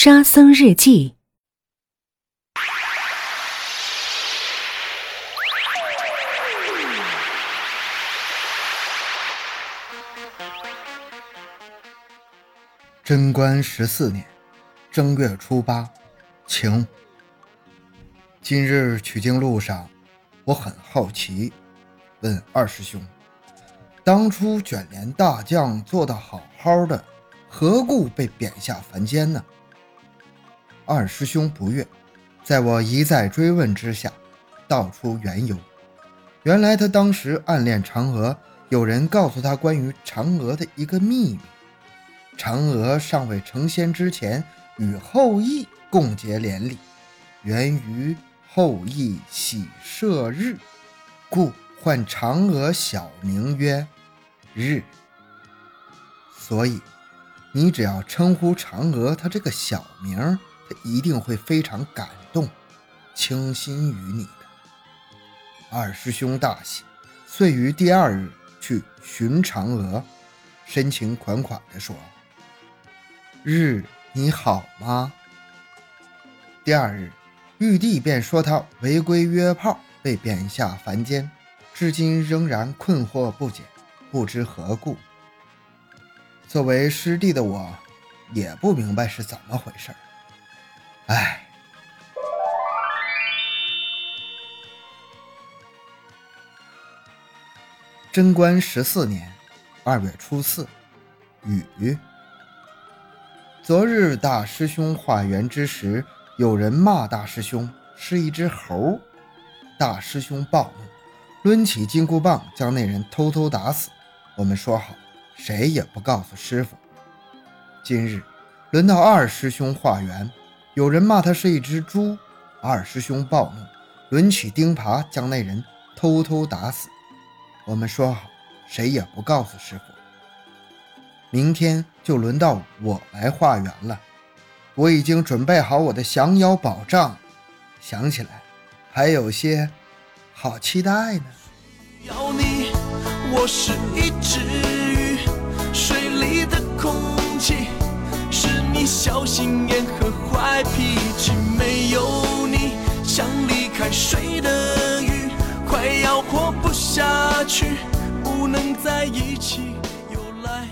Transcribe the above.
沙僧日记。贞观十四年正月初八，晴。今日取经路上，我很好奇，问二师兄：当初卷帘大将做得好好的，何故被贬下凡间呢？二师兄不悦，在我一再追问之下，道出缘由。原来他当时暗恋嫦娥，有人告诉他关于嫦娥的一个秘密。嫦娥尚未成仙之前，与后羿共结连理，源于后羿喜射日，故唤嫦娥小名曰日。所以，你只要称呼嫦娥她这个小名，他一定会非常感动，倾心于你的。二师兄大喜，遂于第二日去寻嫦娥，深情款款地说。日，你好吗？第二日，玉帝便说他违规约炮，被贬下凡间，至今仍然困惑不解，不知何故。作为师弟的我，也不明白是怎么回事。唉。贞观十四年二月初四，雨。昨日大师兄化缘之时，有人骂大师兄是一只猴。大师兄暴怒，抡起金箍棒将那人偷偷打死。我们说好，谁也不告诉师傅。今日轮到二师兄化缘，有人骂他是一只猪。二师兄暴怒，抡起钉耙将那人偷偷打死。我们说好，谁也不告诉师傅。明天就轮到我来化缘了，我已经准备好我的降妖宝杖，想起来还有些好期待呢。要你，我是一只鱼，水里的空气是你小心眼和坏脾气，没有你，像离开水的鱼，快要活不下去，不能在一起，又来。